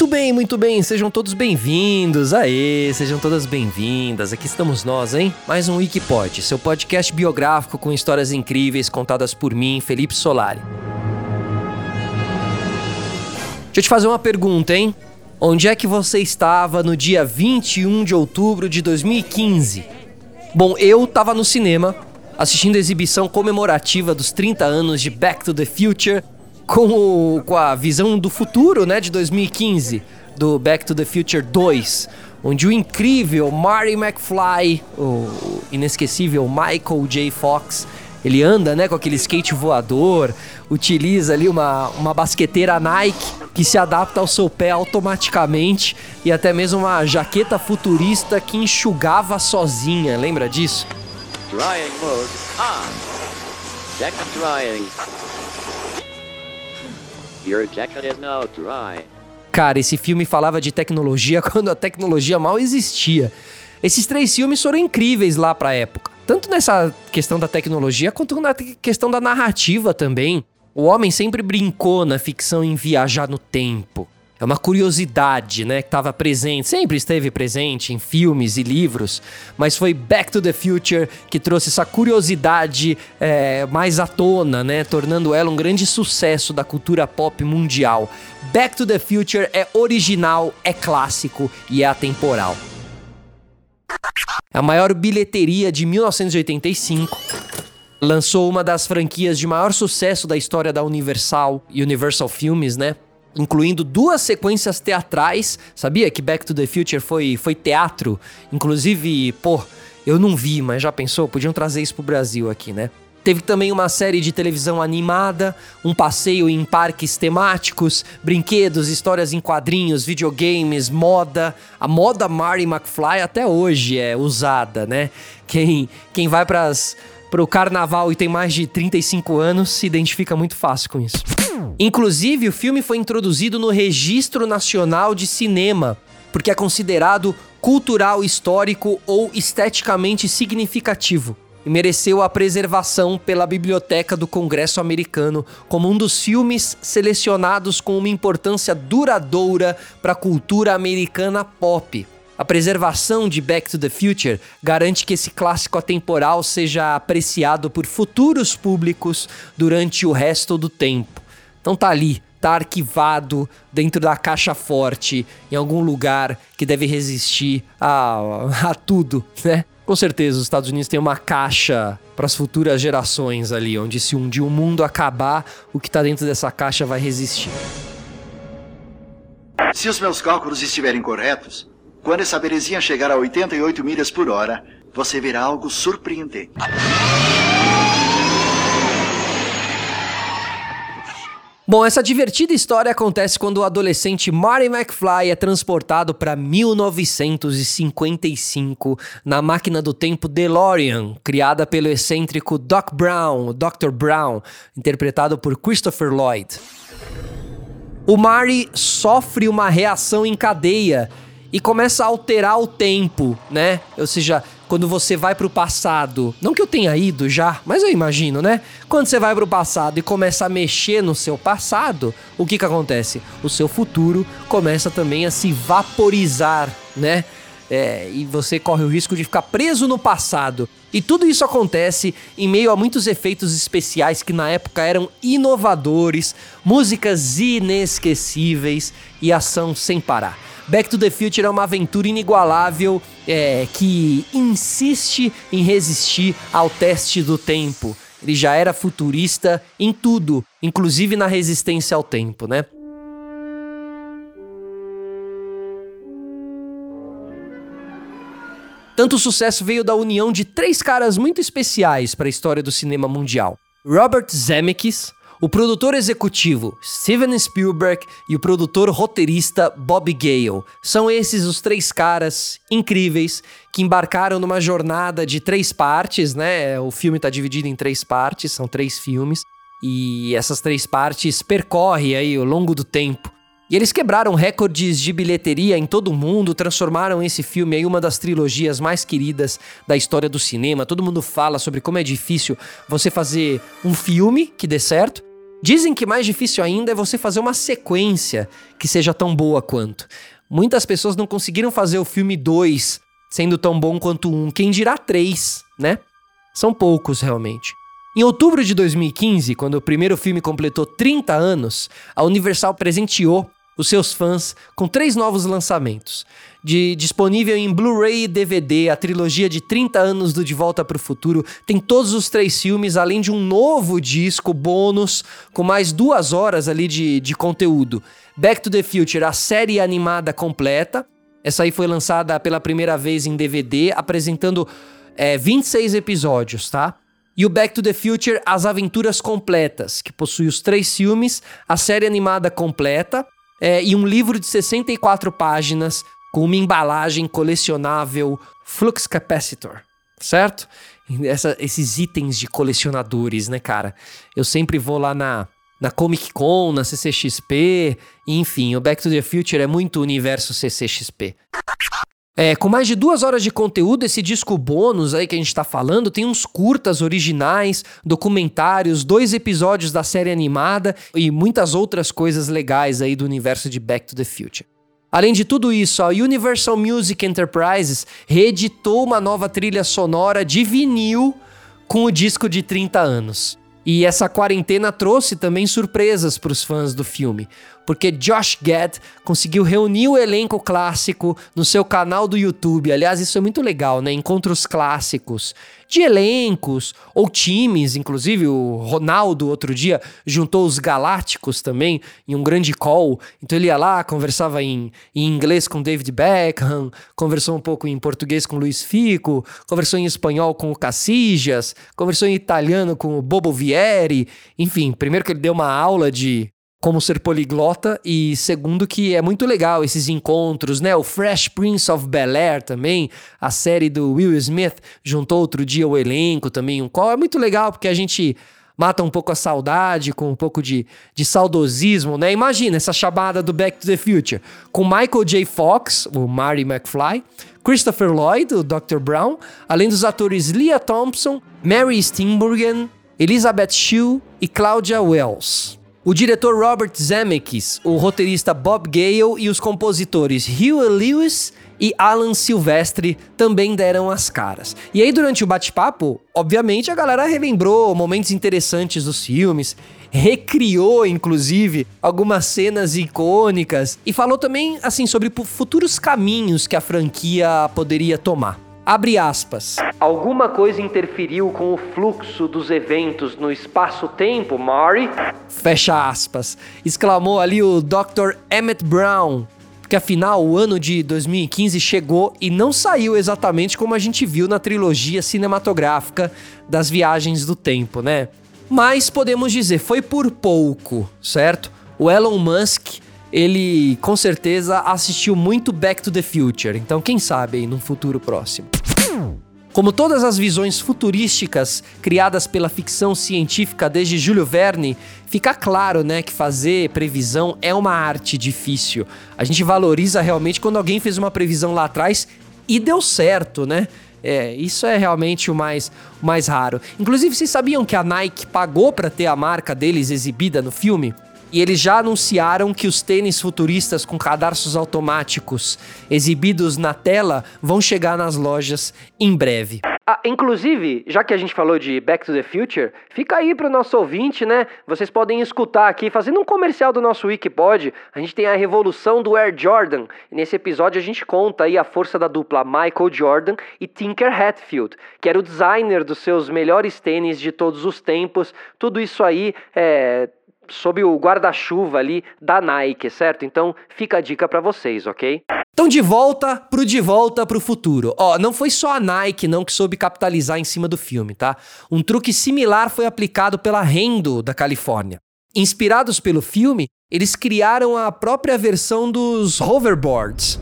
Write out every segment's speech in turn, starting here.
Muito bem, muito bem, sejam todos bem-vindos. Aê, sejam todas bem-vindas. Aqui estamos nós, hein? Mais um Wikipod, seu podcast biográfico com histórias incríveis contadas por mim, Felipe Solari. Deixa eu te fazer uma pergunta, hein? Onde é que você estava no dia 21 de outubro de 2015? Bom, eu estava no cinema assistindo a exibição comemorativa dos 30 anos de Back to the Future com, o, com a visão do futuro, né, de 2015, do Back to the Future 2, onde o incrível Marty McFly, o inesquecível Michael J. Fox, ele anda, né, com aquele skate voador, utiliza ali uma, uma basqueteira Nike que se adapta ao seu pé automaticamente e até mesmo uma jaqueta futurista que enxugava sozinha, lembra disso? Drying mode on. Check drying. Your jacket is now dry. Cara, esse filme falava de tecnologia quando a tecnologia mal existia. Esses três filmes foram incríveis lá pra época. Tanto nessa questão da tecnologia quanto na questão da narrativa também. O homem sempre brincou na ficção em viajar no tempo. É uma curiosidade, né, que estava presente, sempre esteve presente em filmes e livros, mas foi Back to the Future que trouxe essa curiosidade é, mais à tona, né, tornando ela um grande sucesso da cultura pop mundial. Back to the Future é original, é clássico e é atemporal. A maior bilheteria de 1985 lançou uma das franquias de maior sucesso da história da Universal, Universal Films, né? Incluindo duas sequências teatrais. Sabia que Back to the Future foi, foi teatro? Inclusive, pô, eu não vi, mas já pensou? Podiam trazer isso pro Brasil aqui, né? Teve também uma série de televisão animada, um passeio em parques temáticos, brinquedos, histórias em quadrinhos, videogames, moda. A moda Marty McFly até hoje é usada, né? Quem, quem vai para o carnaval e tem mais de 35 anos se identifica muito fácil com isso. Inclusive, o filme foi introduzido no Registro Nacional de Cinema, porque é considerado cultural, histórico ou esteticamente significativo e mereceu a preservação pela Biblioteca do Congresso Americano como um dos filmes selecionados com uma importância duradoura para a cultura americana pop. A preservação de Back to the Future garante que esse clássico atemporal seja apreciado por futuros públicos durante o resto do tempo. Então tá ali, tá arquivado dentro da caixa forte, em algum lugar que deve resistir a, a tudo, né? Com certeza, os Estados Unidos têm uma caixa para as futuras gerações ali, onde se um dia o mundo acabar, o que está dentro dessa caixa vai resistir. Se os meus cálculos estiverem corretos, quando essa berezinha chegar a 88 milhas por hora, você verá algo surpreendente. Bom, essa divertida história acontece quando o adolescente Marty McFly é transportado para 1955 na máquina do tempo DeLorean, criada pelo excêntrico Doc Brown, Dr. Brown, interpretado por Christopher Lloyd. O Marty sofre uma reação em cadeia e começa a alterar o tempo, né? Ou seja, quando você vai pro passado, não que eu tenha ido já, mas eu imagino, né? Quando você vai pro passado e começa a mexer no seu passado, o que que acontece? O seu futuro começa também a se vaporizar, né? É, e você corre o risco de ficar preso no passado. E tudo isso acontece em meio a muitos efeitos especiais que na época eram inovadores, músicas inesquecíveis e ação sem parar. Back to the Future é uma aventura inigualável é, que insiste em resistir ao teste do tempo. Ele já era futurista em tudo, inclusive na resistência ao tempo, né? Tanto sucesso veio da união de três caras muito especiais para a história do cinema mundial: Robert Zemeckis, o produtor executivo Steven Spielberg e o produtor roteirista Bob Gale. São esses os três caras incríveis que embarcaram numa jornada de três partes, né? O filme está dividido em três partes, são três filmes. E essas três partes percorrem aí ao longo do tempo. E eles quebraram recordes de bilheteria em todo o mundo, transformaram esse filme em uma das trilogias mais queridas da história do cinema. Todo mundo fala sobre como é difícil você fazer um filme que dê certo Dizem que mais difícil ainda é você fazer uma sequência que seja tão boa quanto. Muitas pessoas não conseguiram fazer o filme 2 sendo tão bom quanto um, quem dirá 3, né? São poucos realmente. Em outubro de 2015, quando o primeiro filme completou 30 anos, a Universal presenteou os seus fãs com três novos lançamentos. De, disponível em Blu-ray e DVD, a trilogia de 30 anos do De Volta para o Futuro tem todos os três filmes, além de um novo disco bônus com mais duas horas ali de, de conteúdo. Back to the Future, a série animada completa. Essa aí foi lançada pela primeira vez em DVD, apresentando é, 26 episódios, tá? E o Back to the Future As Aventuras Completas, que possui os três filmes, a série animada completa é, e um livro de 64 páginas com uma embalagem colecionável Flux Capacitor, certo? Essa, esses itens de colecionadores, né, cara? Eu sempre vou lá na, na Comic Con, na CCXP, enfim, o Back to the Future é muito universo CCXP. É, com mais de duas horas de conteúdo, esse disco bônus aí que a gente tá falando tem uns curtas originais, documentários, dois episódios da série animada e muitas outras coisas legais aí do universo de Back to the Future. Além de tudo isso, a Universal Music Enterprises reeditou uma nova trilha sonora de vinil com o disco de 30 anos. E essa quarentena trouxe também surpresas para os fãs do filme, porque Josh Gad conseguiu reunir o elenco clássico no seu canal do YouTube. Aliás, isso é muito legal, né? Encontros clássicos de elencos ou times, inclusive o Ronaldo outro dia juntou os Galácticos também em um grande call. Então ele ia lá, conversava em, em inglês com David Beckham, conversou um pouco em português com Luiz Fico, conversou em espanhol com o Cacijas, conversou em italiano com o Bobo Vieri. Enfim, primeiro que ele deu uma aula de como ser poliglota e segundo que é muito legal esses encontros, né? O Fresh Prince of Bel-Air também, a série do Will Smith juntou outro dia o elenco também, um qual é muito legal porque a gente mata um pouco a saudade com um pouco de, de saudosismo, né? Imagina essa chamada do Back to the Future com Michael J. Fox, o Marty McFly, Christopher Lloyd, o Dr. Brown, além dos atores Leah Thompson, Mary Steenburgen, Elizabeth Shue e Claudia Wells. O diretor Robert Zemeckis, o roteirista Bob Gale e os compositores Hugh Lewis e Alan Silvestre também deram as caras. E aí, durante o bate-papo, obviamente a galera relembrou momentos interessantes dos filmes, recriou, inclusive, algumas cenas icônicas e falou também, assim, sobre futuros caminhos que a franquia poderia tomar. Abre aspas. Alguma coisa interferiu com o fluxo dos eventos no espaço-tempo, Mari? Fecha aspas. Exclamou ali o Dr. Emmett Brown. Porque afinal, o ano de 2015 chegou e não saiu exatamente como a gente viu na trilogia cinematográfica das viagens do tempo, né? Mas podemos dizer, foi por pouco, certo? O Elon Musk ele com certeza assistiu muito Back to the Future, então quem sabe aí num futuro próximo. Como todas as visões futurísticas criadas pela ficção científica desde Júlio Verne, fica claro, né, que fazer previsão é uma arte difícil. A gente valoriza realmente quando alguém fez uma previsão lá atrás e deu certo, né? É, isso é realmente o mais, o mais raro. Inclusive, vocês sabiam que a Nike pagou para ter a marca deles exibida no filme? E eles já anunciaram que os tênis futuristas com cadarços automáticos exibidos na tela vão chegar nas lojas em breve. Ah, inclusive, já que a gente falou de Back to the Future, fica aí para o nosso ouvinte, né? Vocês podem escutar aqui, fazendo um comercial do nosso Wikipod, a gente tem a revolução do Air Jordan. Nesse episódio a gente conta aí a força da dupla Michael Jordan e Tinker Hatfield, que era o designer dos seus melhores tênis de todos os tempos. Tudo isso aí é sob o guarda-chuva ali da Nike, certo? Então fica a dica para vocês, ok? Então de volta pro de volta pro futuro. Ó, não foi só a Nike não que soube capitalizar em cima do filme, tá? Um truque similar foi aplicado pela Rendo da Califórnia. Inspirados pelo filme, eles criaram a própria versão dos hoverboards.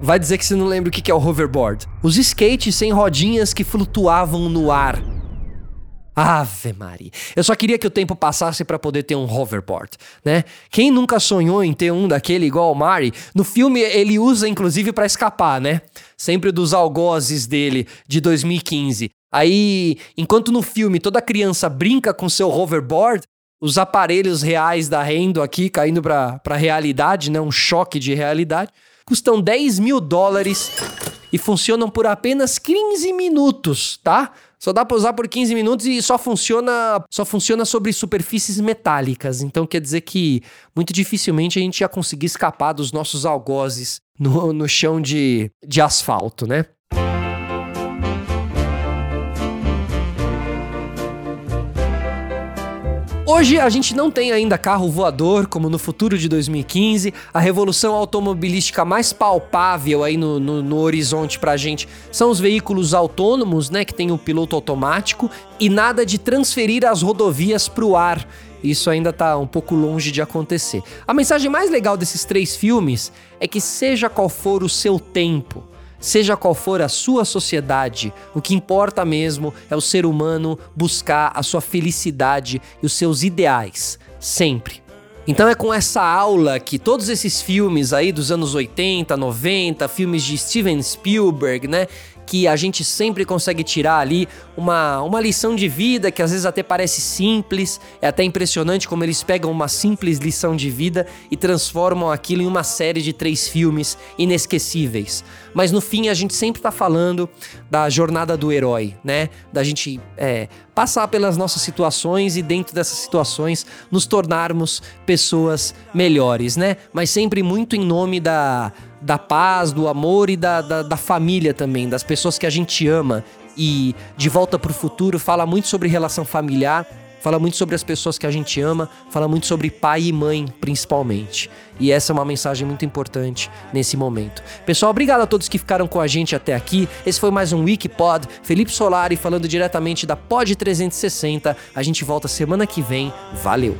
Vai dizer que você não lembra o que é o hoverboard? Os skates sem rodinhas que flutuavam no ar. Ave Maria. Eu só queria que o tempo passasse para poder ter um hoverboard, né? Quem nunca sonhou em ter um daquele igual o Mari? No filme ele usa inclusive para escapar, né? Sempre dos algozes dele de 2015. Aí, enquanto no filme toda criança brinca com seu hoverboard, os aparelhos reais da Rendo aqui caindo para a realidade, né? Um choque de realidade. Custam 10 mil dólares e funcionam por apenas 15 minutos, tá? Só dá para usar por 15 minutos e só funciona, só funciona sobre superfícies metálicas. Então quer dizer que muito dificilmente a gente ia conseguir escapar dos nossos algozes no, no chão de, de asfalto, né? Hoje a gente não tem ainda carro voador como no futuro de 2015. A revolução automobilística mais palpável aí no, no, no horizonte gente são os veículos autônomos, né, que tem o piloto automático e nada de transferir as rodovias pro ar. Isso ainda tá um pouco longe de acontecer. A mensagem mais legal desses três filmes é que seja qual for o seu tempo, Seja qual for a sua sociedade, o que importa mesmo é o ser humano buscar a sua felicidade e os seus ideais, sempre. Então é com essa aula que todos esses filmes aí dos anos 80, 90, filmes de Steven Spielberg, né, que a gente sempre consegue tirar ali uma, uma lição de vida que às vezes até parece simples, é até impressionante como eles pegam uma simples lição de vida e transformam aquilo em uma série de três filmes inesquecíveis. Mas no fim a gente sempre tá falando da jornada do herói, né? Da gente é, passar pelas nossas situações e dentro dessas situações nos tornarmos pessoas melhores, né? Mas sempre muito em nome da da paz, do amor e da, da, da família também, das pessoas que a gente ama. E De Volta para o Futuro fala muito sobre relação familiar, fala muito sobre as pessoas que a gente ama, fala muito sobre pai e mãe, principalmente. E essa é uma mensagem muito importante nesse momento. Pessoal, obrigado a todos que ficaram com a gente até aqui. Esse foi mais um Wikipod. Felipe Solari falando diretamente da Pod 360. A gente volta semana que vem. Valeu!